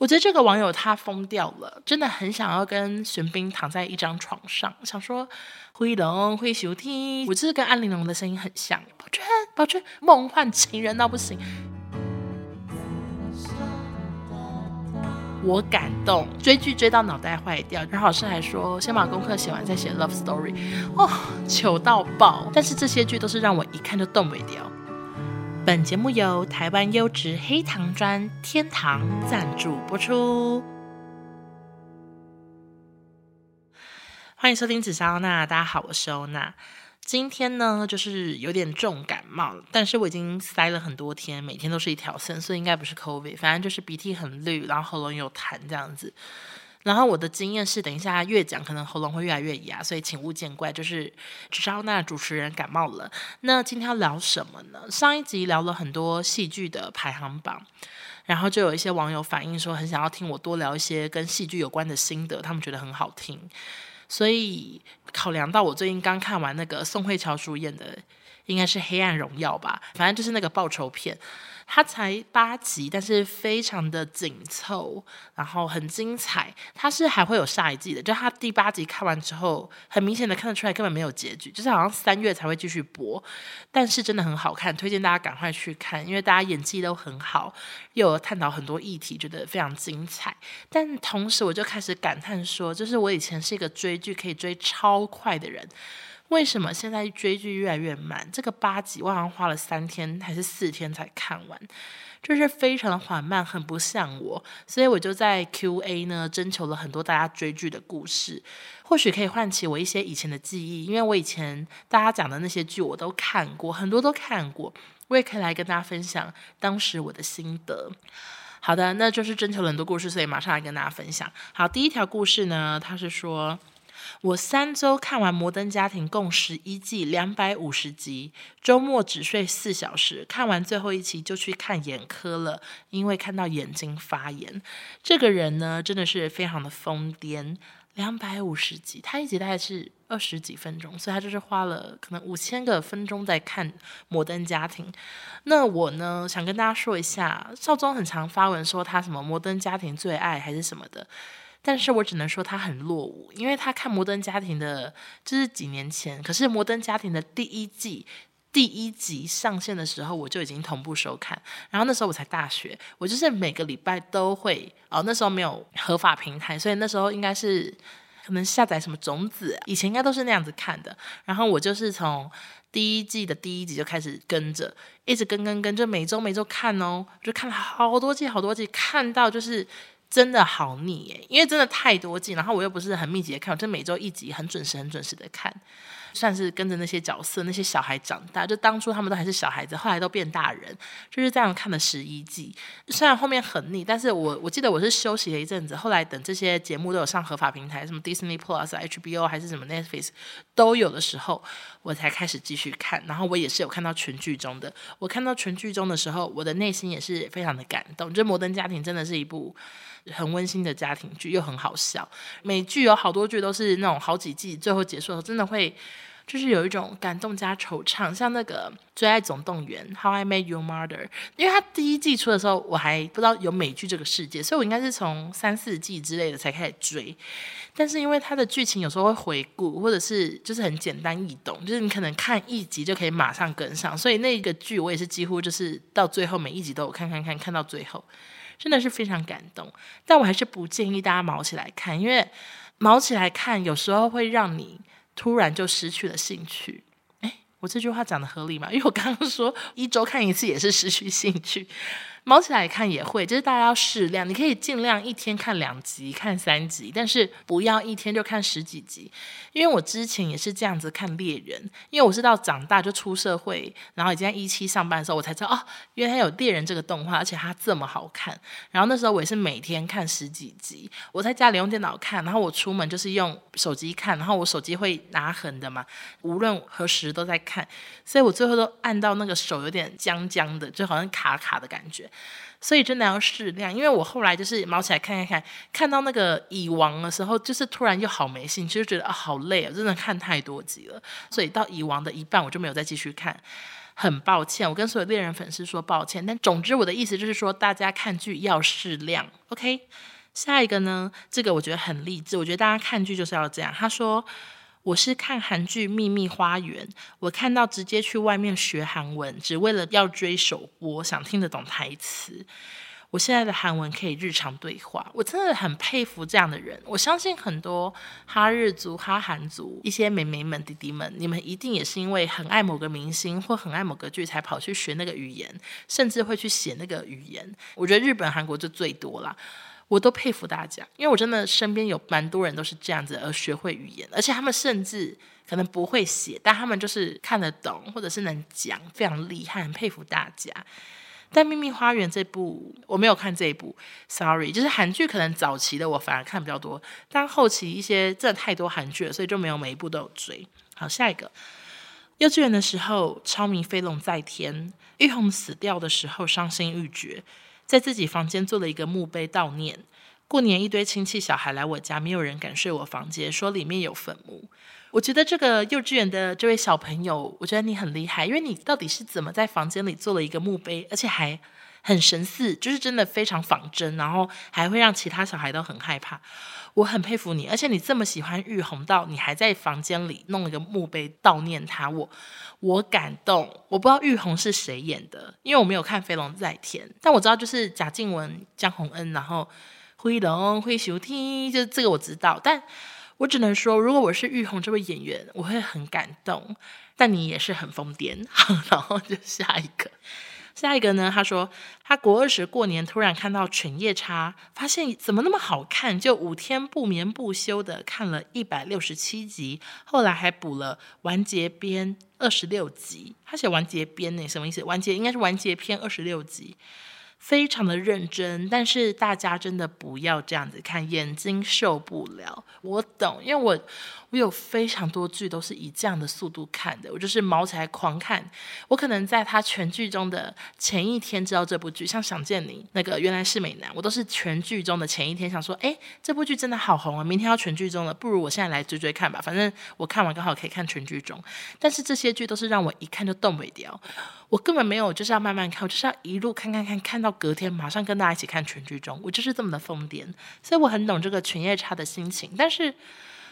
我觉得这个网友他疯掉了，真的很想要跟玄彬躺在一张床上，想说灰龙灰熊听，我就是跟安陵容的声音很像，宝娟宝娟梦幻情人到不行，我感动，追剧追到脑袋坏掉，然后老师还说先把功课写完再写 love story，哦，糗到爆，但是这些剧都是让我一看就动不掉。本节目由台湾优质黑糖砖天堂赞助播出。欢迎收听紫砂欧娜，大家好，我是欧娜。今天呢，就是有点重感冒，但是我已经塞了很多天，每天都是一条线，所以应该不是 COVID，反正就是鼻涕很绿，然后喉咙有痰这样子。然后我的经验是，等一下越讲，可能喉咙会越来越哑，所以请勿见怪。就是紫砂欧娜主持人感冒了。那今天要聊什么呢？上一集聊了很多戏剧的排行榜，然后就有一些网友反映说，很想要听我多聊一些跟戏剧有关的心得，他们觉得很好听。所以考量到我最近刚看完那个宋慧乔主演的，应该是《黑暗荣耀》吧，反正就是那个报仇片。它才八集，但是非常的紧凑，然后很精彩。它是还会有下一季的，就它第八集看完之后，很明显的看得出来根本没有结局，就是好像三月才会继续播。但是真的很好看，推荐大家赶快去看，因为大家演技都很好，又有探讨很多议题，觉得非常精彩。但同时我就开始感叹说，就是我以前是一个追剧可以追超快的人。为什么现在追剧越来越慢？这个八集我好像花了三天还是四天才看完，就是非常的缓慢，很不像我。所以我就在 Q&A 呢征求了很多大家追剧的故事，或许可以唤起我一些以前的记忆。因为我以前大家讲的那些剧我都看过，很多都看过，我也可以来跟大家分享当时我的心得。好的，那就是征求了很多故事，所以马上来跟大家分享。好，第一条故事呢，他是说。我三周看完《摩登家庭》共十一季两百五十集，周末只睡四小时，看完最后一期就去看眼科了，因为看到眼睛发炎。这个人呢，真的是非常的疯癫。两百五十集，他一集大概是二十几分钟，所以他就是花了可能五千个分钟在看《摩登家庭》。那我呢，想跟大家说一下，少宗很常发文说他什么《摩登家庭》最爱还是什么的。但是我只能说他很落伍，因为他看《摩登家庭》的，就是几年前，可是《摩登家庭》的第一季第一集上线的时候，我就已经同步收看。然后那时候我才大学，我就是每个礼拜都会哦，那时候没有合法平台，所以那时候应该是可能下载什么种子，以前应该都是那样子看的。然后我就是从第一季的第一集就开始跟着，一直跟跟跟，就每周每周看哦，就看了好多季好多季，看到就是。真的好腻耶，因为真的太多季，然后我又不是很密集的看，我就每周一集，很准时、很准时的看，算是跟着那些角色、那些小孩长大。就当初他们都还是小孩子，后来都变大人，就是这样看了十一季。虽然后面很腻，但是我我记得我是休息了一阵子，后来等这些节目都有上合法平台，什么 Disney Plus、HBO 还是什么 Netflix 都有的时候，我才开始继续看。然后我也是有看到全剧中的。我看到全剧中的时候，我的内心也是非常的感动。就《摩登家庭》真的是一部。很温馨的家庭剧，又很好笑。美剧有好多剧都是那种好几季，最后结束的时候真的会，就是有一种感动加惆怅。像那个《最爱总动员》（How I Met Your Mother），因为它第一季出的时候，我还不知道有美剧这个世界，所以我应该是从三四季之类的才开始追。但是因为它的剧情有时候会回顾，或者是就是很简单易懂，就是你可能看一集就可以马上跟上，所以那个剧我也是几乎就是到最后每一集都有看看看，看到最后。真的是非常感动，但我还是不建议大家卯起来看，因为卯起来看有时候会让你突然就失去了兴趣。哎，我这句话讲的合理吗？因为我刚刚说一周看一次也是失去兴趣。猫起来看也会，就是大家要适量。你可以尽量一天看两集、看三集，但是不要一天就看十几集。因为我之前也是这样子看猎人，因为我是到长大就出社会，然后已经在一期上班的时候，我才知道哦，原来有猎人这个动画，而且它这么好看。然后那时候我也是每天看十几集，我在家里用电脑看，然后我出门就是用手机看，然后我手机会拿横的嘛，无论何时都在看，所以我最后都按到那个手有点僵僵的，就好像卡卡的感觉。所以真的要适量，因为我后来就是卯起来看看看，看到那个蚁王的时候，就是突然又好没兴趣，就觉得啊好累啊，真的看太多集了。所以到蚁王的一半，我就没有再继续看。很抱歉，我跟所有猎人粉丝说抱歉。但总之，我的意思就是说，大家看剧要适量，OK？下一个呢，这个我觉得很励志，我觉得大家看剧就是要这样。他说。我是看韩剧《秘密花园》，我看到直接去外面学韩文，只为了要追首播，想听得懂台词。我现在的韩文可以日常对话，我真的很佩服这样的人。我相信很多哈日族、哈韩族一些美眉们、弟弟们，你们一定也是因为很爱某个明星或很爱某个剧，才跑去学那个语言，甚至会去写那个语言。我觉得日本、韩国就最多了。我都佩服大家，因为我真的身边有蛮多人都是这样子而学会语言，而且他们甚至可能不会写，但他们就是看得懂或者是能讲，非常厉害，很佩服大家。但《秘密花园》这部我没有看这一部，sorry，就是韩剧可能早期的我反而看比较多，但后期一些真的太多韩剧了，所以就没有每一部都有追。好，下一个，幼稚园的时候超迷飞龙在天，玉红死掉的时候伤心欲绝。在自己房间做了一个墓碑悼念。过年一堆亲戚小孩来我家，没有人敢睡我房间，说里面有坟墓。我觉得这个幼稚园的这位小朋友，我觉得你很厉害，因为你到底是怎么在房间里做了一个墓碑，而且还很神似，就是真的非常仿真，然后还会让其他小孩都很害怕。我很佩服你，而且你这么喜欢玉红到你还在房间里弄了一个墓碑悼念他，我我感动。我不知道玉红是谁演的，因为我没有看《飞龙在天》，但我知道就是贾静雯、江宏恩，然后灰龙、辉修天，就这个我知道。但我只能说，如果我是玉红这位演员，我会很感动。但你也是很疯癫，然后就下一个。下一个呢？他说他国二时过年突然看到《犬夜叉》，发现怎么那么好看，就五天不眠不休的看了一百六十七集，后来还补了完结篇二十六集。他写完结篇呢，什么意思？完结应该是完结篇二十六集。非常的认真，但是大家真的不要这样子看，眼睛受不了。我懂，因为我我有非常多剧都是以这样的速度看的，我就是毛起来狂看。我可能在他全剧中的前一天知道这部剧，像《想见你》那个原来是美男，我都是全剧中的前一天想说，哎，这部剧真的好红啊，明天要全剧终了，不如我现在来追追看吧，反正我看完刚好可以看全剧终。但是这些剧都是让我一看就动不掉。我根本没有就是要慢慢看，我就是要一路看看看，看到隔天马上跟大家一起看全剧终，我就是这么的疯癫，所以我很懂这个犬夜叉的心情。但是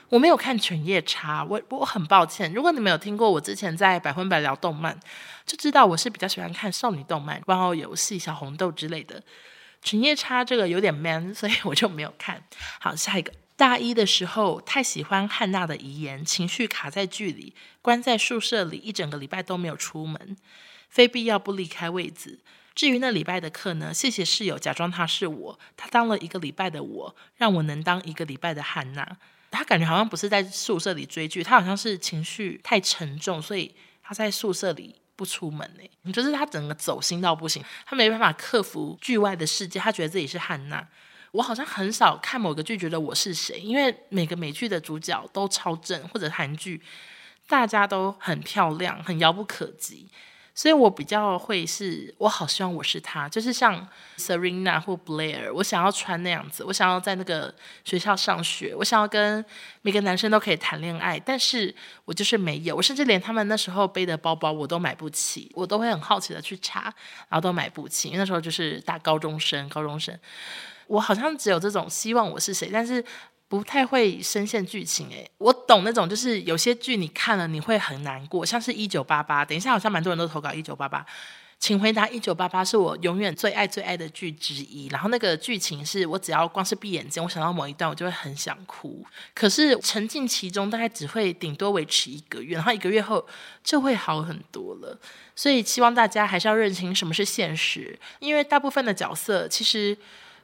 我没有看犬夜叉，我我很抱歉。如果你没有听过我之前在百分百聊动漫，就知道我是比较喜欢看少女动漫、玩偶游戏、小红豆之类的。犬夜叉这个有点 man，所以我就没有看。好，下一个。大一的时候太喜欢汉娜的遗言，情绪卡在剧里，关在宿舍里一整个礼拜都没有出门。非必要不离开位子。至于那礼拜的课呢？谢谢室友假装他是我，他当了一个礼拜的我，让我能当一个礼拜的汉娜。他感觉好像不是在宿舍里追剧，他好像是情绪太沉重，所以他在宿舍里不出门呢。就是他整个走心到不行，他没办法克服剧外的世界，他觉得自己是汉娜。我好像很少看某个剧觉得我是谁，因为每个美剧的主角都超正，或者韩剧大家都很漂亮，很遥不可及。所以我比较会是，我好希望我是他，就是像 Serena 或 Blair，我想要穿那样子，我想要在那个学校上学，我想要跟每个男生都可以谈恋爱，但是我就是没有，我甚至连他们那时候背的包包我都买不起，我都会很好奇的去查，然后都买不起，因为那时候就是大高中生，高中生，我好像只有这种希望我是谁，但是。不太会深陷剧情诶，我懂那种，就是有些剧你看了你会很难过，像是《一九八八》。等一下，好像蛮多人都投稿《一九八八》，请回答，《一九八八》是我永远最爱最爱的剧之一。然后那个剧情是我只要光是闭眼睛，我想到某一段，我就会很想哭。可是沉浸其中，大概只会顶多维持一个月，然后一个月后就会好很多了。所以希望大家还是要认清什么是现实，因为大部分的角色其实。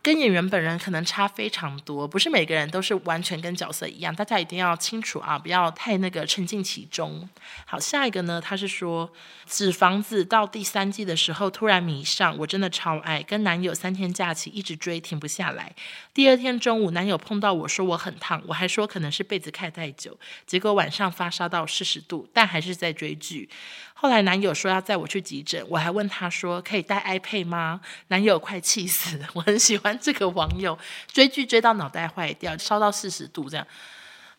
跟演员本人可能差非常多，不是每个人都是完全跟角色一样，大家一定要清楚啊，不要太那个沉浸其中。好，下一个呢，他是说《纸房子》到第三季的时候突然迷上，我真的超爱，跟男友三天假期一直追，停不下来。第二天中午，男友碰到我说我很烫，我还说可能是被子盖太久，结果晚上发烧到四十度，但还是在追剧。后来男友说要载我去急诊，我还问他说可以带 iPad 吗？男友快气死，我很喜欢这个网友追剧追到脑袋坏掉，烧到四十度这样。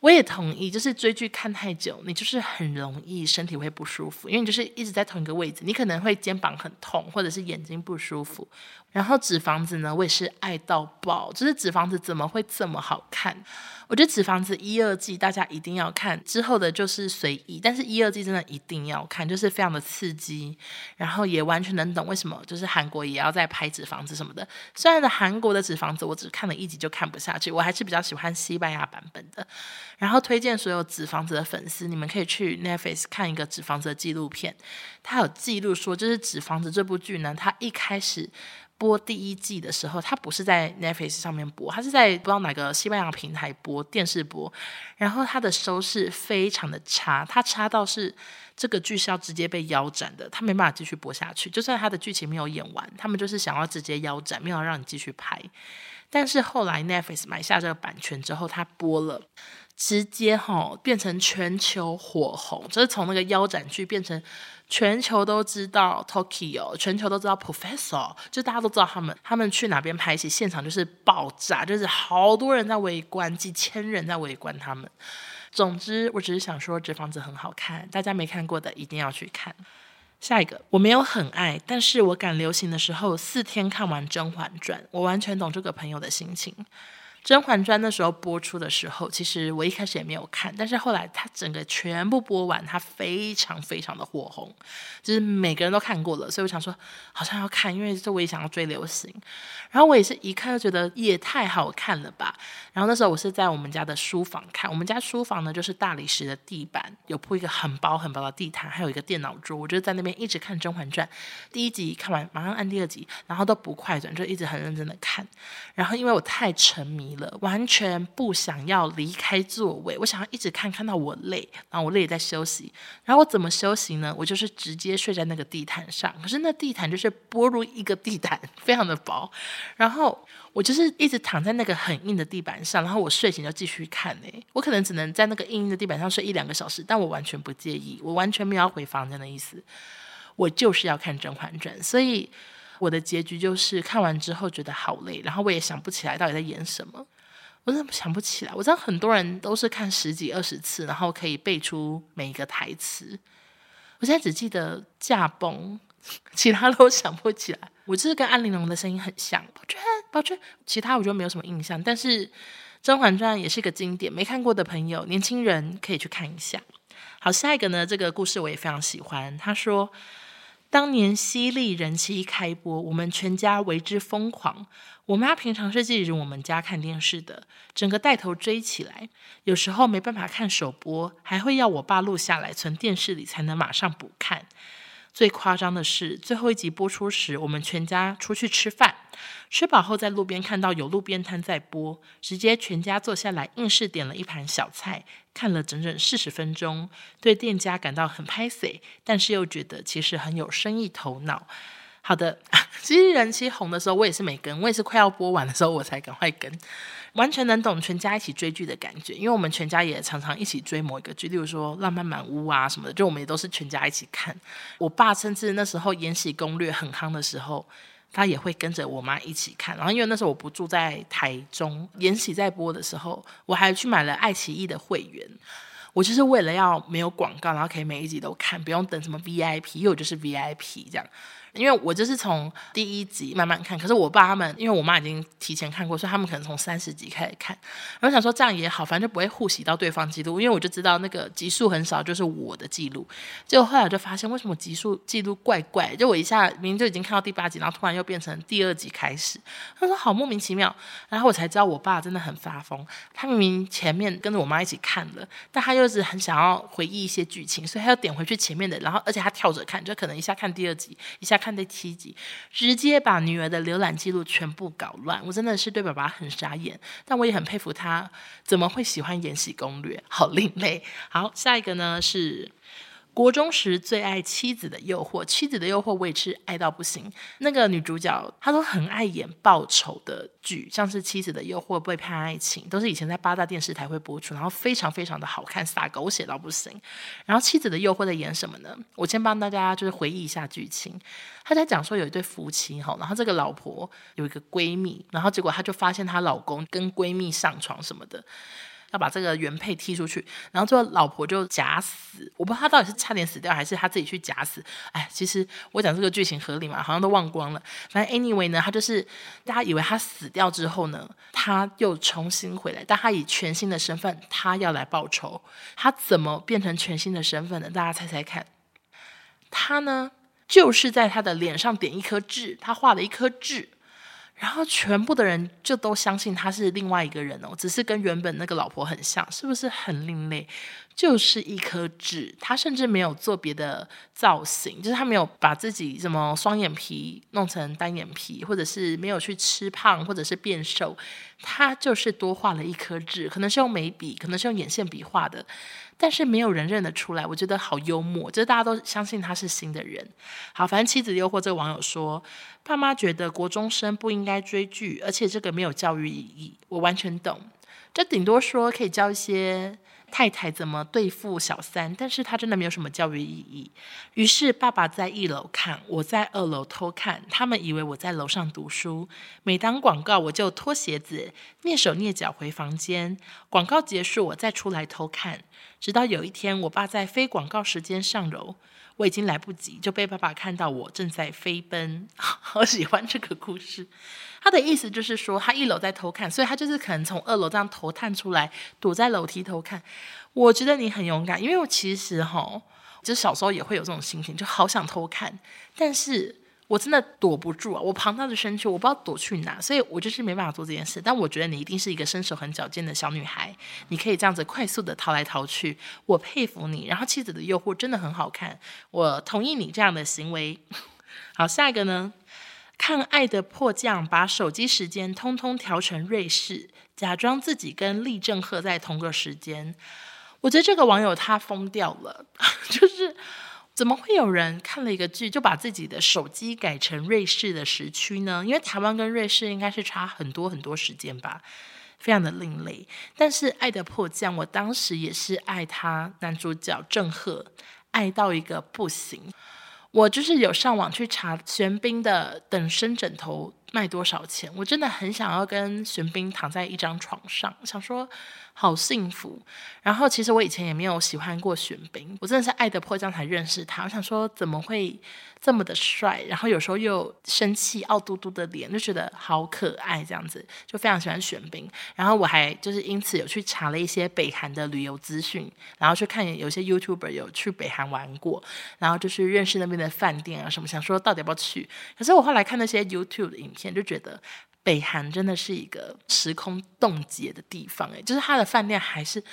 我也同意，就是追剧看太久，你就是很容易身体会不舒服，因为你就是一直在同一个位置，你可能会肩膀很痛，或者是眼睛不舒服。然后纸房子呢，我也是爱到爆，就是纸房子怎么会这么好看？我觉得纸房子一二季大家一定要看，之后的就是随意，但是一二季真的一定要看，就是非常的刺激，然后也完全能懂为什么就是韩国也要在拍纸房子什么的。虽然的韩国的纸房子我只看了一集就看不下去，我还是比较喜欢西班牙版本的。然后推荐所有纸房子的粉丝，你们可以去 Netflix 看一个纸房子的纪录片，他有记录说，就是纸房子这部剧呢，它一开始。播第一季的时候，它不是在 Netflix 上面播，它是在不知道哪个西班牙平台播电视播，然后它的收视非常的差，它差到是这个剧是要直接被腰斩的，它没办法继续播下去。就算它的剧情没有演完，他们就是想要直接腰斩，没有让你继续拍。但是后来 Netflix 买下这个版权之后，它播了。直接哈、哦、变成全球火红，就是从那个腰斩剧变成全球都知道 Tokyo，全球都知道 Professor，就大家都知道他们，他们去哪边拍戏，现场就是爆炸，就是好多人在围观，几千人在围观他们。总之，我只是想说，这房子很好看，大家没看过的一定要去看。下一个，我没有很爱，但是我赶流行的时候四天看完《甄嬛传》，我完全懂这个朋友的心情。《甄嬛传》那时候播出的时候，其实我一开始也没有看，但是后来它整个全部播完，它非常非常的火红，就是每个人都看过了，所以我想说好像要看，因为这我也想要追流行。然后我也是一看就觉得也太好看了吧。然后那时候我是在我们家的书房看，我们家书房呢就是大理石的地板，有铺一个很薄很薄的地毯，还有一个电脑桌，我就在那边一直看《甄嬛传》，第一集看完马上按第二集，然后都不快转，就一直很认真的看。然后因为我太沉迷完全不想要离开座位，我想要一直看，看到我累，然后我累在休息。然后我怎么休息呢？我就是直接睡在那个地毯上。可是那地毯就是薄如一个地毯，非常的薄。然后我就是一直躺在那个很硬的地板上，然后我睡醒就继续看。哎，我可能只能在那个硬硬的地板上睡一两个小时，但我完全不介意，我完全没有要回房间的意思。我就是要看《甄嬛传》，所以。我的结局就是看完之后觉得好累，然后我也想不起来到底在演什么，我真的想不起来。我知道很多人都是看十几二十次，然后可以背出每一个台词。我现在只记得驾崩，其他都想不起来。我就是跟安陵容的声音很像，宝娟，宝娟。其他我觉得没有什么印象，但是《甄嬛传》也是一个经典，没看过的朋友，年轻人可以去看一下。好，下一个呢，这个故事我也非常喜欢。他说。当年犀利人气一开播，我们全家为之疯狂。我妈平常是记着我们家看电视的，整个带头追起来。有时候没办法看首播，还会要我爸录下来存电视里，才能马上补看。最夸张的是，最后一集播出时，我们全家出去吃饭，吃饱后在路边看到有路边摊在播，直接全家坐下来，硬是点了一盘小菜，看了整整四十分钟，对店家感到很拍谢，但是又觉得其实很有生意头脑。好的，其实人气红的时候，我也是没跟，我也是快要播完的时候我才赶快跟。完全能懂全家一起追剧的感觉，因为我们全家也常常一起追某一个剧，例如说《浪漫满屋》啊什么的，就我们也都是全家一起看。我爸甚至那时候《延禧攻略》很夯的时候，他也会跟着我妈一起看。然后因为那时候我不住在台中，《延禧》在播的时候，我还去买了爱奇艺的会员，我就是为了要没有广告，然后可以每一集都看，不用等什么 VIP，因为我就是 VIP 这样。因为我就是从第一集慢慢看，可是我爸他们，因为我妈已经提前看过，所以他们可能从三十集开始看。然后想说这样也好，反正就不会互洗到对方记录，因为我就知道那个集数很少，就是我的记录。结果后来我就发现，为什么集数记录怪怪？就我一下明明就已经看到第八集，然后突然又变成第二集开始，他说好莫名其妙。然后我才知道我爸真的很发疯，他明明前面跟着我妈一起看了，但他又是很想要回忆一些剧情，所以他要点回去前面的，然后而且他跳着看，就可能一下看第二集，一下。看第七集，直接把女儿的浏览记录全部搞乱，我真的是对爸爸很傻眼，但我也很佩服他，怎么会喜欢《延禧攻略》？好另类。好，下一个呢是。国中时最爱《妻子的诱惑》，《妻子的诱惑》我也是爱到不行。那个女主角她都很爱演报仇的剧，像是《妻子的诱惑》、《背叛爱情》，都是以前在八大电视台会播出，然后非常非常的好看，洒狗血到不行。然后《妻子的诱惑》在演什么呢？我先帮大家就是回忆一下剧情。她在讲说有一对夫妻哈，然后这个老婆有一个闺蜜，然后结果她就发现她老公跟闺蜜上床什么的。要把这个原配踢出去，然后最后老婆就假死，我不知道他到底是差点死掉还是他自己去假死。哎，其实我讲这个剧情合理嘛，好像都忘光了。反正 anyway 呢，他就是大家以为他死掉之后呢，他又重新回来，但他以全新的身份，他要来报仇。他怎么变成全新的身份呢？大家猜猜看。他呢，就是在他的脸上点一颗痣，他画了一颗痣。然后全部的人就都相信他是另外一个人哦，只是跟原本那个老婆很像，是不是很另类？就是一颗痣，他甚至没有做别的造型，就是他没有把自己什么双眼皮弄成单眼皮，或者是没有去吃胖，或者是变瘦，他就是多画了一颗痣，可能是用眉笔，可能是用眼线笔画的。但是没有人认得出来，我觉得好幽默，就是大家都相信他是新的人。好，反正妻子诱惑这个网友说，爸妈觉得国中生不应该追剧，而且这个没有教育意义，我完全懂。这顶多说可以教一些。太太怎么对付小三？但是他真的没有什么教育意义。于是爸爸在一楼看，我在二楼偷看。他们以为我在楼上读书。每当广告，我就脱鞋子，蹑手蹑脚回房间。广告结束，我再出来偷看。直到有一天，我爸在非广告时间上楼，我已经来不及，就被爸爸看到我正在飞奔。好喜欢这个故事。他的意思就是说，他一楼在偷看，所以他就是可能从二楼这样头探出来，躲在楼梯偷看。我觉得你很勇敢，因为我其实哈，就小时候也会有这种心情，就好想偷看，但是我真的躲不住啊，我庞大的身躯，我不知道躲去哪，所以我就是没办法做这件事。但我觉得你一定是一个身手很矫健的小女孩，你可以这样子快速的逃来逃去，我佩服你。然后妻子的诱惑真的很好看，我同意你这样的行为。好，下一个呢？看《爱的迫降》，把手机时间通通调成瑞士，假装自己跟李正赫在同个时间。我觉得这个网友他疯掉了，就是怎么会有人看了一个剧就把自己的手机改成瑞士的时区呢？因为台湾跟瑞士应该是差很多很多时间吧，非常的另类。但是《爱的迫降》，我当时也是爱他男主角郑赫，爱到一个不行。我就是有上网去查玄彬的等身枕头卖多少钱，我真的很想要跟玄彬躺在一张床上，想说。好幸福，然后其实我以前也没有喜欢过玄彬，我真的是爱的迫降才认识他。我想说怎么会这么的帅，然后有时候又生气、傲嘟嘟的脸，就觉得好可爱，这样子就非常喜欢玄彬。然后我还就是因此有去查了一些北韩的旅游资讯，然后去看有些 YouTuber 有去北韩玩过，然后就是认识那边的饭店啊什么，想说到底要不要去。可是我后来看那些 YouTube 的影片，就觉得。北韩真的是一个时空冻结的地方，诶，就是它的饭店还是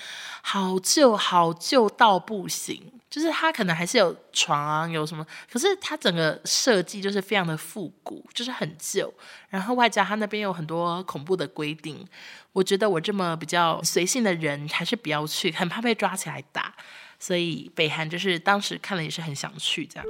好旧，好旧到不行。就是它可能还是有床啊，有什么，可是它整个设计就是非常的复古，就是很旧。然后外加它那边有很多恐怖的规定，我觉得我这么比较随性的人还是不要去，很怕被抓起来打。所以北韩就是当时看了也是很想去这样。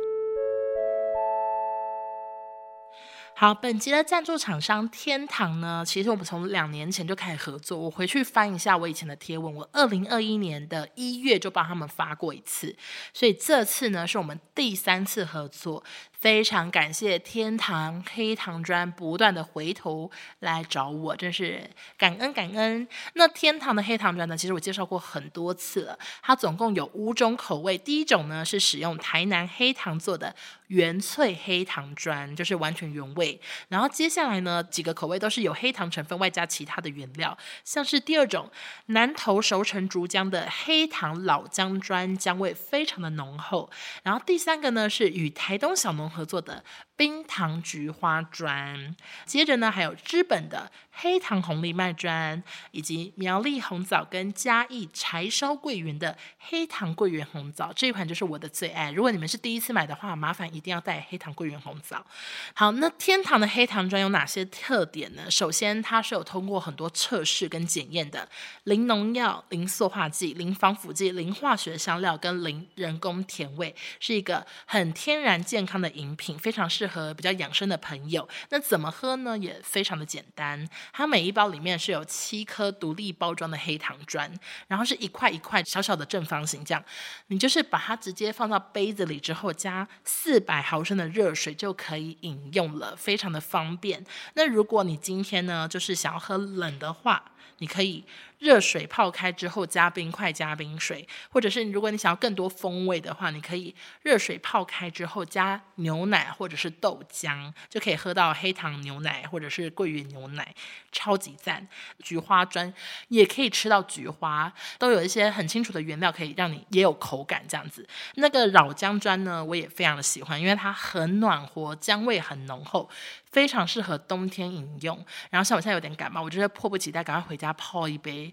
好，本集的赞助厂商天堂呢，其实我们从两年前就开始合作。我回去翻一下我以前的贴文，我二零二一年的一月就帮他们发过一次，所以这次呢是我们第三次合作。非常感谢天堂黑糖砖不断的回头来找我，真是感恩感恩。那天堂的黑糖砖呢，其实我介绍过很多次了，它总共有五种口味。第一种呢是使用台南黑糖做的原萃黑糖砖，就是完全原味。然后接下来呢几个口味都是有黑糖成分外加其他的原料，像是第二种南投熟成竹浆的黑糖老姜砖，姜味非常的浓厚。然后第三个呢是与台东小农合作的冰糖菊花砖，接着呢还有日本的黑糖红藜麦砖，以及苗栗红枣跟嘉义柴烧桂圆的黑糖桂圆红枣，这一款就是我的最爱。如果你们是第一次买的话，麻烦一定要带黑糖桂圆红枣。好，那天堂的黑糖砖有哪些特点呢？首先，它是有通过很多测试跟检验的，零农药、零塑化剂、零防腐剂、零化学香料跟零人工甜味，是一个很天然健康的饮品，非常适合比较养生的朋友。那怎么喝呢？也非常的简单，它每一包里面是有七颗独立包装的黑糖砖，然后是一块一块小小的正方形，这样你就是把它直接放到杯子里之后，加四百毫升的热水就可以饮用了，非常的方便。那如果你今天呢，就是想要喝冷的话，你可以热水泡开之后加冰块加冰水，或者是如果你想要更多风味的话，你可以热水泡开之后加牛奶或者是豆浆，就可以喝到黑糖牛奶或者是桂圆牛奶，超级赞。菊花砖也可以吃到菊花，都有一些很清楚的原料可以让你也有口感这样子。那个老姜砖呢，我也非常的喜欢，因为它很暖和，姜味很浓厚。非常适合冬天饮用，然后像我现在有点感冒，我就是迫不及待赶快回家泡一杯。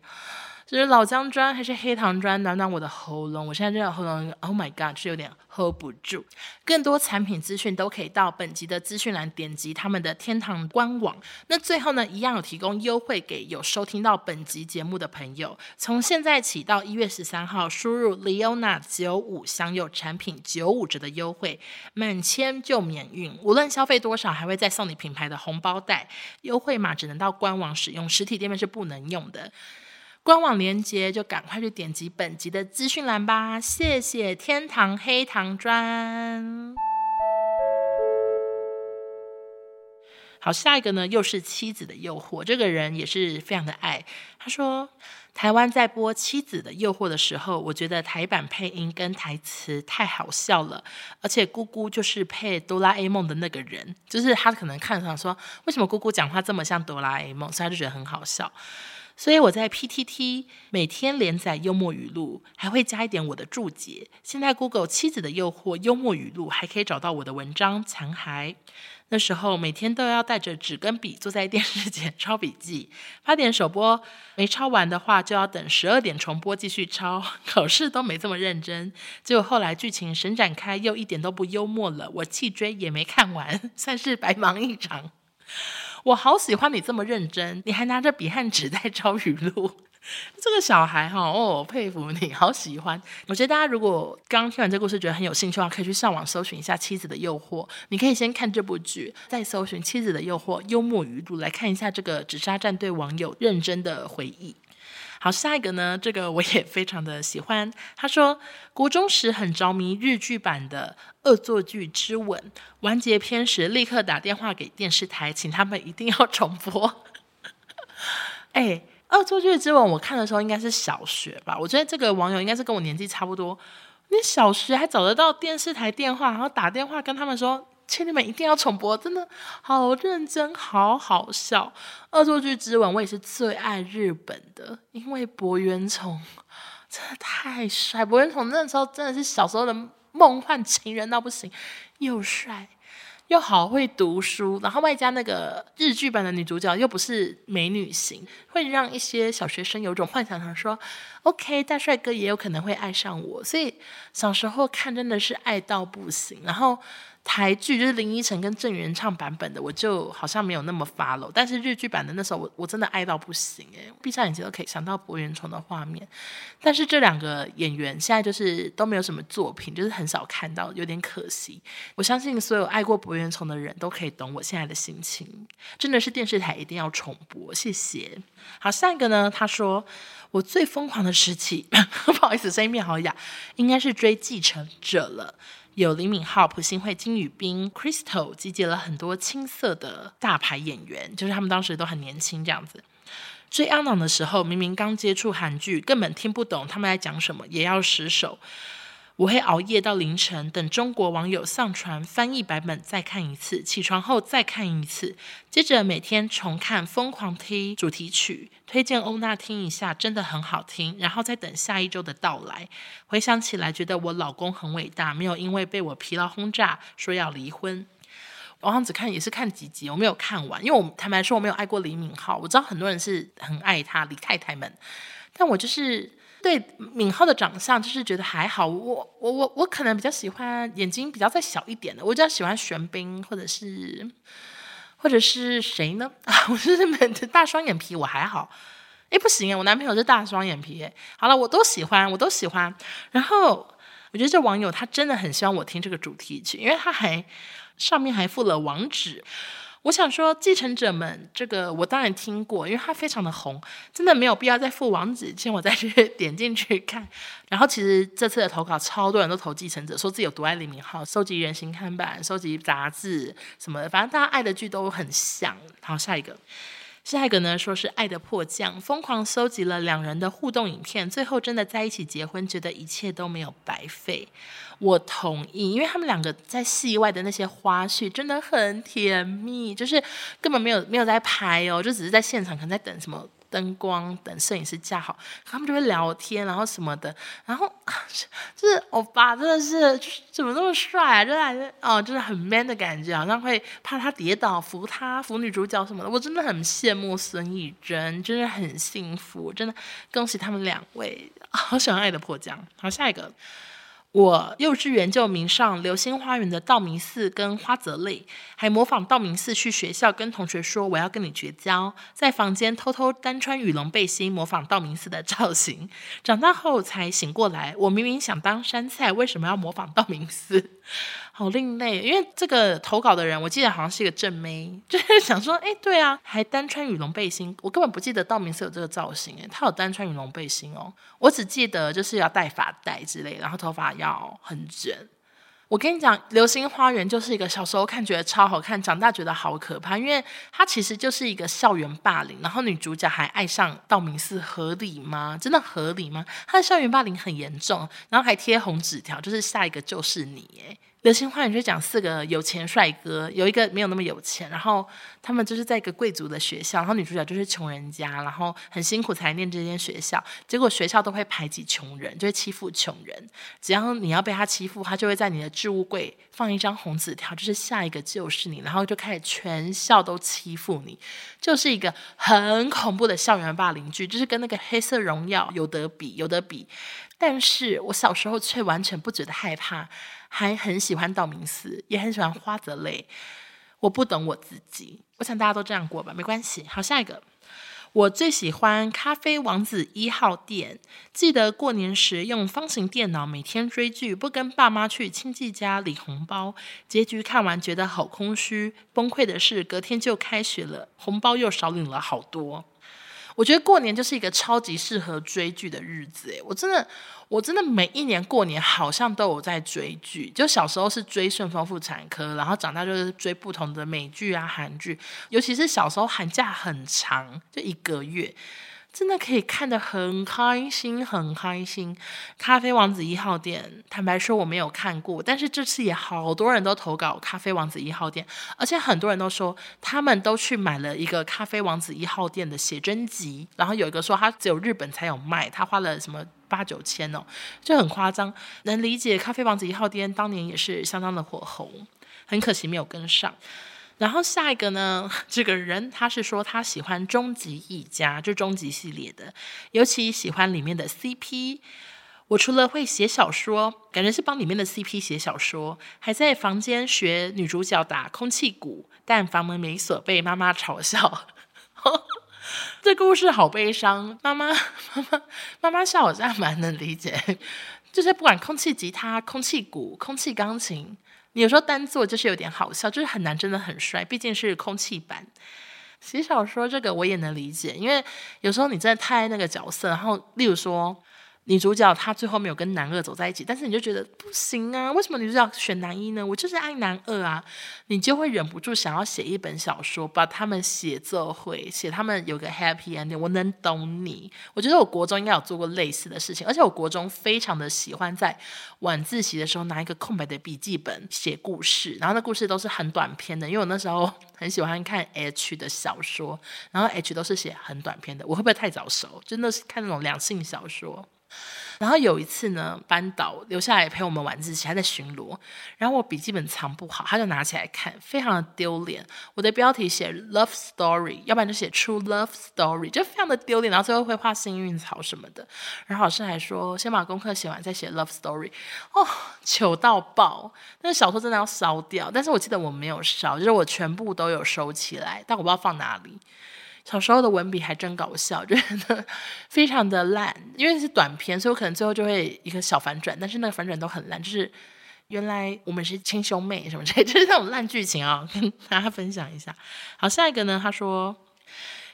就是老姜砖还是黑糖砖，暖暖我的喉咙。我现在这个喉咙，Oh my God，是有点 hold 不住。更多产品资讯都可以到本集的资讯栏点击他们的天堂官网。那最后呢，一样有提供优惠给有收听到本集节目的朋友。从现在起到一月十三号，输入 Leona 九五享有产品九五折的优惠，满千就免运，无论消费多少，还会再送你品牌的红包袋。优惠码只能到官网使用，实体店面是不能用的。官网链接就赶快去点击本集的资讯栏吧，谢谢天堂黑糖砖。好，下一个呢又是妻子的诱惑，这个人也是非常的爱。他说，台湾在播妻子的诱惑的时候，我觉得台版配音跟台词太好笑了，而且姑姑就是配哆啦 A 梦的那个人，就是他可能看上说，为什么姑姑讲话这么像哆啦 A 梦，所以他就觉得很好笑。所以我在 PTT 每天连载幽默语录，还会加一点我的注解。现在 Google 妻子的诱惑幽默语录，还可以找到我的文章残骸。那时候每天都要带着纸跟笔坐在电视前抄笔记，八点首播没抄完的话，就要等十二点重播继续抄。考试都没这么认真，结果后来剧情神展开，又一点都不幽默了。我弃追也没看完，算是白忙一场。我好喜欢你这么认真，你还拿着笔和纸在抄语录。这个小孩哈哦，佩服你，好喜欢。我觉得大家如果刚听完这故事觉得很有兴趣的话，可以去上网搜寻一下《妻子的诱惑》。你可以先看这部剧，再搜寻《妻子的诱惑》幽默语录，来看一下这个纸扎战队网友认真的回忆。好，下一个呢，这个我也非常的喜欢。他说，国中时很着迷日剧版的《恶作剧之吻》，完结篇时立刻打电话给电视台，请他们一定要重播。哎，《恶作剧之吻》我看的时候应该是小学吧？我觉得这个网友应该是跟我年纪差不多。你小学还找得到电视台电话，然后打电话跟他们说。请你们一定要重播，真的好认真，好好笑。恶作剧之吻，我也是最爱日本的，因为柏原崇真的太帅。柏原崇那时候真的是小时候的梦幻情人到不行，又帅又好会读书，然后外加那个日剧版的女主角又不是美女型，会让一些小学生有种幻想，想说：“OK，大帅哥也有可能会爱上我。”所以小时候看真的是爱到不行，然后。台剧就是林依晨跟郑元畅版本的，我就好像没有那么 follow，但是日剧版的那时候我我真的爱到不行诶，闭上眼睛都可以想到柏原崇的画面。但是这两个演员现在就是都没有什么作品，就是很少看到，有点可惜。我相信所有爱过柏原崇的人都可以懂我现在的心情，真的是电视台一定要重播，谢谢。好，下一个呢？他说我最疯狂的时期，不好意思，声音变好哑，应该是追《继承者》了。有李敏镐、朴信惠、金宇彬、Crystal，集结了很多青涩的大牌演员，就是他们当时都很年轻这样子。追阿郎的时候，明明刚接触韩剧，根本听不懂他们在讲什么，也要死守。我会熬夜到凌晨，等中国网友上传翻译版本再看一次，起床后再看一次，接着每天重看《疯狂 T》主题曲，推荐欧娜听一下，真的很好听。然后再等下一周的到来，回想起来觉得我老公很伟大，没有因为被我疲劳轰炸说要离婚。我好像只看也是看几集，我没有看完，因为我坦白说我没有爱过李敏镐，我知道很多人是很爱他李太太们，但我就是。对敏浩的长相，就是觉得还好。我我我我可能比较喜欢眼睛比较再小一点的，我比较喜欢玄彬，或者是或者是谁呢？啊，我是大双眼皮，我还好。哎，不行啊，我男朋友是大双眼皮。好了，我都喜欢，我都喜欢。然后我觉得这网友他真的很希望我听这个主题曲，因为他还上面还附了网址。我想说，继承者们，这个我当然听过，因为它非常的红，真的没有必要再付网址，请我再去 点进去看。然后其实这次的投稿，超多人都投继承者，说自己有多爱李敏镐，收集人形看板，收集杂志什么的，反正大家爱的剧都很像。好，下一个。下一个呢，说是爱的迫降，疯狂搜集了两人的互动影片，最后真的在一起结婚，觉得一切都没有白费。我同意，因为他们两个在戏外的那些花絮真的很甜蜜，就是根本没有没有在拍哦，就只是在现场可能在等什么。灯光等摄影师架好，他们就会聊天，然后什么的，然后 就是欧巴真的是怎么那么帅啊？就还是哦，就是很 man 的感觉，好像会怕他跌倒，扶他，扶女主角什么的。我真的很羡慕孙艺珍，真的很幸福，真的恭喜他们两位，好喜欢爱的迫降。好，下一个。我幼稚园就迷上流星花园的道明寺跟花泽类，还模仿道明寺去学校跟同学说我要跟你绝交，在房间偷偷单穿羽绒背心模仿道明寺的造型。长大后才醒过来，我明明想当杉菜，为什么要模仿道明寺？好另类，因为这个投稿的人，我记得好像是一个正妹，就是想说，哎，对啊，还单穿羽绒背心，我根本不记得道明寺有这个造型，哎，他有单穿羽绒背心哦，我只记得就是要戴发带之类，然后头发要很卷。我跟你讲，《流星花园》就是一个小时候看觉得超好看，长大觉得好可怕，因为它其实就是一个校园霸凌，然后女主角还爱上道明寺，合理吗？真的合理吗？他的校园霸凌很严重，然后还贴红纸条，就是下一个就是你，哎。流星花园就讲四个有钱帅哥，有一个没有那么有钱，然后他们就是在一个贵族的学校，然后女主角就是穷人家，然后很辛苦才念这间学校，结果学校都会排挤穷人，就会欺负穷人。只要你要被他欺负，他就会在你的置物柜放一张红纸条，就是下一个就是你，然后就开始全校都欺负你，就是一个很恐怖的校园霸凌剧，就是跟那个黑色荣耀有得比，有得比。但是我小时候却完全不觉得害怕。还很喜欢道明寺，也很喜欢花泽类。我不懂我自己，我想大家都这样过吧，没关系。好，下一个，我最喜欢咖啡王子一号店。记得过年时用方形电脑每天追剧，不跟爸妈去亲戚家领红包。结局看完觉得好空虚，崩溃的是隔天就开学了，红包又少领了好多。我觉得过年就是一个超级适合追剧的日子，诶，我真的。我真的每一年过年好像都有在追剧，就小时候是追《顺丰妇产科》，然后长大就是追不同的美剧啊、韩剧，尤其是小时候寒假很长，就一个月。真的可以看得很开心，很开心。咖啡王子一号店，坦白说我没有看过，但是这次也好多人都投稿咖啡王子一号店，而且很多人都说他们都去买了一个咖啡王子一号店的写真集，然后有一个说他只有日本才有卖，他花了什么八九千哦，就很夸张。能理解咖啡王子一号店当年也是相当的火红，很可惜没有跟上。然后下一个呢，这个人他是说他喜欢终极一家，就终极系列的，尤其喜欢里面的 CP。我除了会写小说，感觉是帮里面的 CP 写小说，还在房间学女主角打空气鼓，但房门没锁，被妈妈嘲笑。这故事好悲伤，妈妈妈妈妈妈笑，好像蛮能理解，就是不管空气吉他、空气鼓、空气钢琴。你有时候单做就是有点好笑，就是很难，真的很帅，毕竟是空气版。写小说这个我也能理解，因为有时候你真的太爱那个角色，然后例如说。女主角她最后没有跟男二走在一起，但是你就觉得不行啊，为什么女主角选男一呢？我就是爱男二啊，你就会忍不住想要写一本小说，把他们写作会，写他们有个 happy ending。我能懂你，我觉得我国中应该有做过类似的事情，而且我国中非常的喜欢在晚自习的时候拿一个空白的笔记本写故事，然后那故事都是很短篇的，因为我那时候很喜欢看 H 的小说，然后 H 都是写很短篇的，我会不会太早熟？真的是看那种两性小说。然后有一次呢，班导留下来陪我们晚自习，还在巡逻。然后我笔记本藏不好，他就拿起来看，非常的丢脸。我的标题写 love story，要不然就写 true love story，就非常的丢脸。然后最后会画幸运草什么的。然后老师还说，先把功课写完再写 love story。哦，糗到爆！那个小说真的要烧掉。但是我记得我没有烧，就是我全部都有收起来，但我不知道放哪里。小时候的文笔还真搞笑，觉得非常的烂，因为是短篇，所以我可能最后就会一个小反转，但是那个反转都很烂，就是原来我们是亲兄妹什么之类，就是那种烂剧情啊，跟大家分享一下。好，下一个呢，他说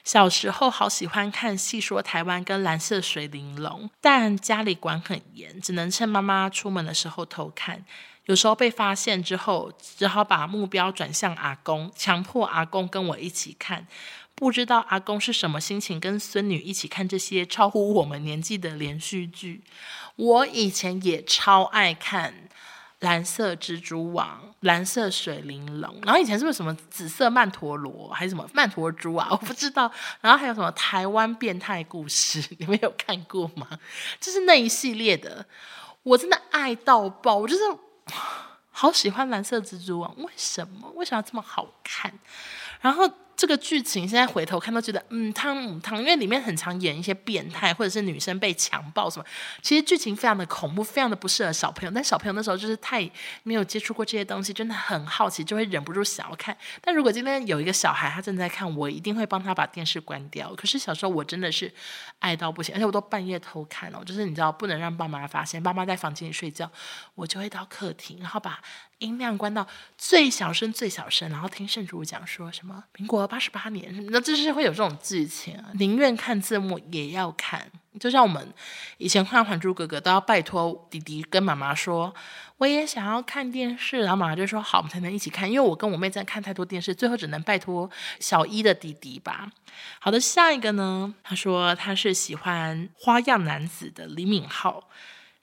小时候好喜欢看《戏说台湾》跟《蓝色水玲珑》，但家里管很严，只能趁妈妈出门的时候偷看。有时候被发现之后，只好把目标转向阿公，强迫阿公跟我一起看。不知道阿公是什么心情，跟孙女一起看这些超乎我们年纪的连续剧。我以前也超爱看《蓝色蜘蛛网》《蓝色水玲珑》，然后以前是不是什么紫色曼陀罗，还是什么曼陀珠啊？我不知道。然后还有什么台湾变态故事，你们有看过吗？就是那一系列的，我真的爱到爆，我就是。好喜欢蓝色蜘蛛网，为什么？为什么这么好看？然后。这个剧情现在回头看都觉得，嗯，汤姆汤，因为里面很常演一些变态或者是女生被强暴什么，其实剧情非常的恐怖，非常的不适合小朋友。但小朋友那时候就是太没有接触过这些东西，真的很好奇，就会忍不住想要看。但如果今天有一个小孩他正在看，我一定会帮他把电视关掉。可是小时候我真的是爱到不行，而且我都半夜偷看哦，就是你知道不能让爸妈发现，爸妈在房间里睡觉，我就会到客厅，然后把。音量关到最小声，最小声，然后听圣主讲说什么民国八十八年什么的，就是会有这种剧情啊，宁愿看字幕也要看。就像我们以前看《还珠格格》，都要拜托弟弟跟妈妈说，我也想要看电视，然后妈妈就说好，我们才能一起看。因为我跟我妹在看太多电视，最后只能拜托小一的弟弟吧。好的，下一个呢？他说他是喜欢花样男子的李敏镐。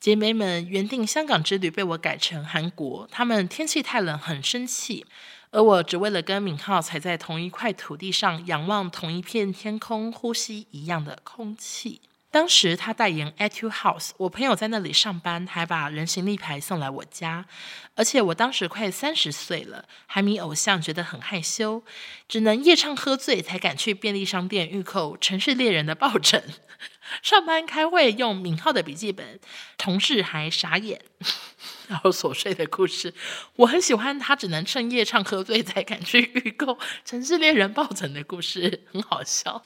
姐妹们原定香港之旅被我改成韩国，他们天气太冷很生气，而我只为了跟敏浩踩在同一块土地上，仰望同一片天空，呼吸一样的空气。当时他代言 Etude House，我朋友在那里上班，还把人形立牌送来我家，而且我当时快三十岁了，还迷偶像，觉得很害羞，只能夜唱喝醉才敢去便利商店预购《城市猎人》的抱枕。上班开会用敏浩的笔记本，同事还傻眼。然后琐碎的故事，我很喜欢他只能趁夜唱喝醉才敢去预购《城市猎人》抱枕的故事，很好笑。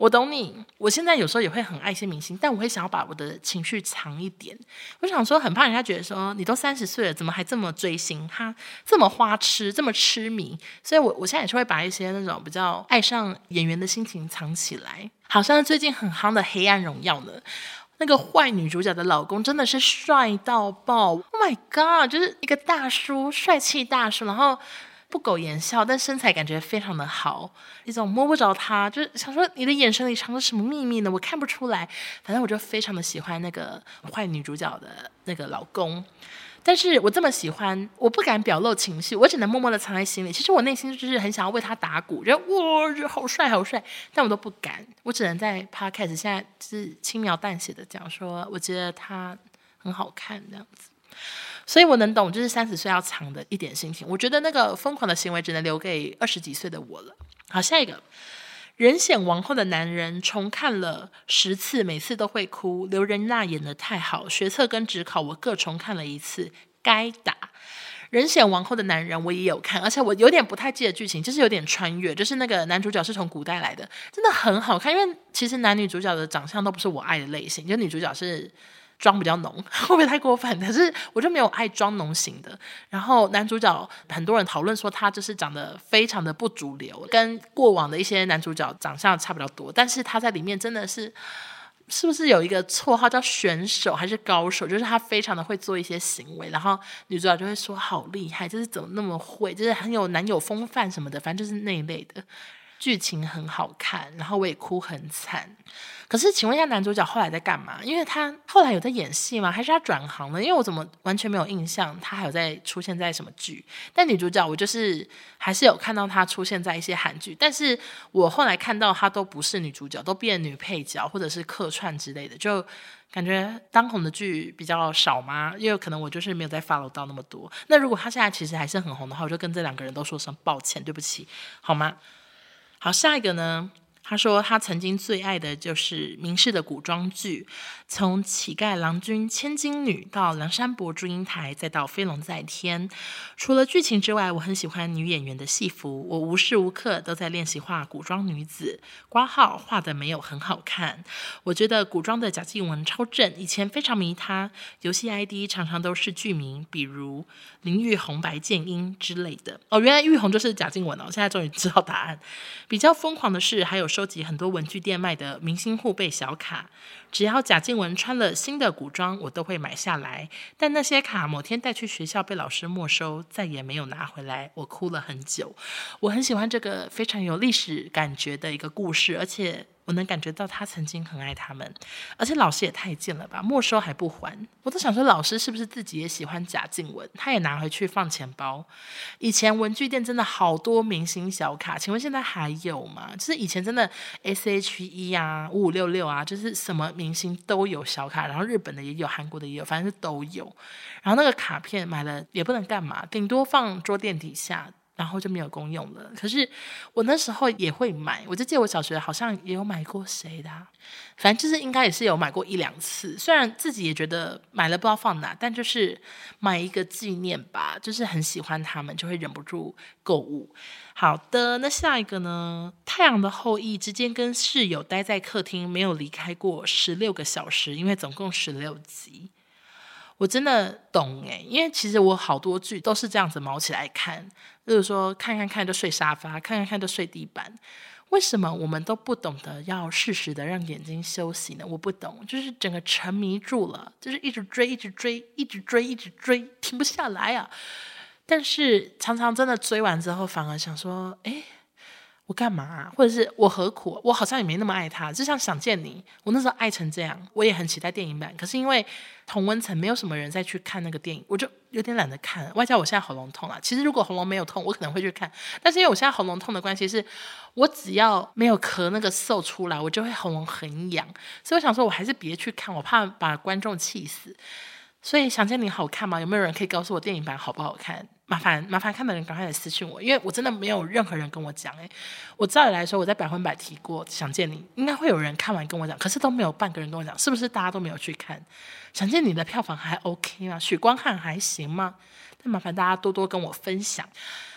我懂你，我现在有时候也会很爱一些明星，但我会想要把我的情绪藏一点。我想说，很怕人家觉得说你都三十岁了，怎么还这么追星？他这么花痴，这么痴迷，所以我我现在也是会把一些那种比较爱上演员的心情藏起来。好像最近很夯的《黑暗荣耀》呢，那个坏女主角的老公真的是帅到爆！Oh my god，就是一个大叔，帅气大叔，然后。不苟言笑，但身材感觉非常的好，一种摸不着他，就是想说你的眼神里藏着什么秘密呢？我看不出来。反正我就非常的喜欢那个坏女主角的那个老公，但是我这么喜欢，我不敢表露情绪，我只能默默的藏在心里。其实我内心就是很想要为他打鼓，觉得哇，好帅好帅，但我都不敢，我只能在 p o d c a s 现在就是轻描淡写的讲说，我觉得他很好看这样子。所以我能懂，就是三十岁要藏的一点心情。我觉得那个疯狂的行为只能留给二十几岁的我了。好，下一个，人选王后的男人重看了十次，每次都会哭。刘仁娜演得太好，学测跟指考我各重看了一次，该打。人选王后的男人我也有看，而且我有点不太记得剧情，就是有点穿越，就是那个男主角是从古代来的，真的很好看。因为其实男女主角的长相都不是我爱的类型，就女主角是。妆比较浓，会不会太过分？可是我就没有爱妆浓型的。然后男主角很多人讨论说他就是长得非常的不主流，跟过往的一些男主角长相差不了多。但是他在里面真的是，是不是有一个绰号叫选手还是高手？就是他非常的会做一些行为，然后女主角就会说好厉害，就是怎么那么会，就是很有男友风范什么的，反正就是那一类的。剧情很好看，然后我也哭很惨。可是，请问一下，男主角后来在干嘛？因为他后来有在演戏吗？还是他转行了？因为我怎么完全没有印象，他还有在出现在什么剧？但女主角，我就是还是有看到他出现在一些韩剧，但是我后来看到他都不是女主角，都变女配角或者是客串之类的，就感觉当红的剧比较少吗？因为可能我就是没有再 follow 到那么多。那如果他现在其实还是很红的话，我就跟这两个人都说声抱歉，对不起，好吗？好，下一个呢？他说他曾经最爱的就是明式的古装剧，从《乞丐郎君千金女》到《梁山伯祝英台》，再到《飞龙在天》。除了剧情之外，我很喜欢女演员的戏服，我无时无刻都在练习画古装女子。挂号画的没有很好看，我觉得古装的贾静雯超正，以前非常迷她。游戏 ID 常常都是剧名，比如林玉红、白剑英之类的。哦，原来玉红就是贾静雯哦，现在终于知道答案。比较疯狂的是，还有收集很多文具店卖的明星护贝小卡。只要贾静雯穿了新的古装，我都会买下来。但那些卡某天带去学校被老师没收，再也没有拿回来，我哭了很久。我很喜欢这个非常有历史感觉的一个故事，而且。我能感觉到他曾经很爱他们，而且老师也太贱了吧，没收还不还。我都想说，老师是不是自己也喜欢贾静雯？他也拿回去放钱包。以前文具店真的好多明星小卡，请问现在还有吗？就是以前真的 S.H.E 啊，五五六六啊，就是什么明星都有小卡，然后日本的也有，韩国的也有，反正是都有。然后那个卡片买了也不能干嘛，顶多放桌垫底下。然后就没有功用了。可是我那时候也会买，我就记得我小学好像也有买过谁的，反正就是应该也是有买过一两次。虽然自己也觉得买了不知道放哪，但就是买一个纪念吧，就是很喜欢他们，就会忍不住购物。好的，那下一个呢？《太阳的后裔》之间跟室友待在客厅，没有离开过十六个小时，因为总共十六集。我真的懂诶，因为其实我好多剧都是这样子卯起来看，例如说看看看就睡沙发，看看看就睡地板。为什么我们都不懂得要适时的让眼睛休息呢？我不懂，就是整个沉迷住了，就是一直追，一直追，一直追，一直追，停不下来啊！但是常常真的追完之后，反而想说，诶。我干嘛啊？或者是我何苦？我好像也没那么爱他，就像想见你。我那时候爱成这样，我也很期待电影版。可是因为同温层没有什么人再去看那个电影，我就有点懒得看。外加我现在喉咙痛了。其实如果喉咙没有痛，我可能会去看。但是因为我现在喉咙痛的关系，是我只要没有咳那个嗽出来，我就会喉咙很痒。所以我想说，我还是别去看，我怕把观众气死。所以想见你好看吗？有没有人可以告诉我电影版好不好看？麻烦麻烦看的人赶快来私信我，因为我真的没有任何人跟我讲诶，我照理来说，我在百分百提过想见你，应该会有人看完跟我讲，可是都没有半个人跟我讲，是不是大家都没有去看？想见你的票房还 OK 吗？许光汉还行吗？那麻烦大家多多跟我分享。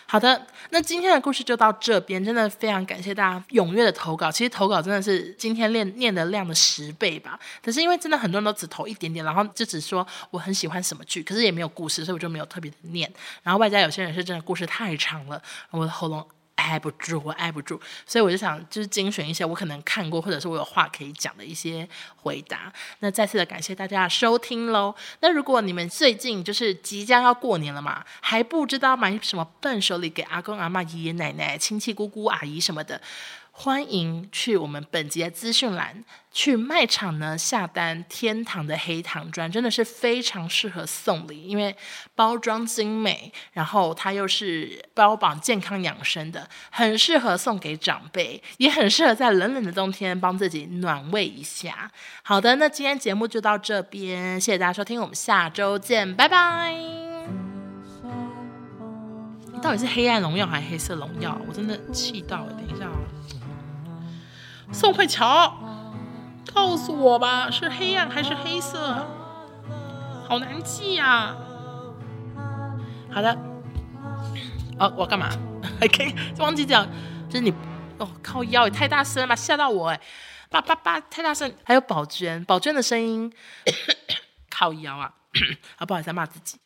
好的，那今天的故事就到这边，真的非常感谢大家踊跃的投稿。其实投稿真的是今天念念的量的十倍吧。可是因为真的很多人都只投一点点，然后就只说我很喜欢什么剧，可是也没有故事，所以我就没有特别的念。然后外加有些人是真的故事太长了，我的喉咙。挨不住，我挨不住，所以我就想，就是精选一些我可能看过，或者是我有话可以讲的一些回答。那再次的感谢大家收听喽。那如果你们最近就是即将要过年了嘛，还不知道买什么伴手礼给阿公阿妈、爷爷奶奶、亲戚姑姑阿姨什么的。欢迎去我们本集的资讯栏，去卖场呢下单天堂的黑糖砖，真的是非常适合送礼，因为包装精美，然后它又是标榜健康养生的，很适合送给长辈，也很适合在冷冷的冬天帮自己暖胃一下。好的，那今天节目就到这边，谢谢大家收听，我们下周见，拜拜。到底是黑暗荣耀还是黑色荣耀？我真的气到了，等一下哦。宋慧乔，告诉我吧，是黑暗还是黑色？好难记呀、啊。好的，哦，我干嘛？还可以忘记讲，就是你哦，靠腰也太大声了吧，吓到我哎！叭叭叭，太大声。还有宝娟，宝娟的声音，靠腰啊！啊，不好意思，骂自己。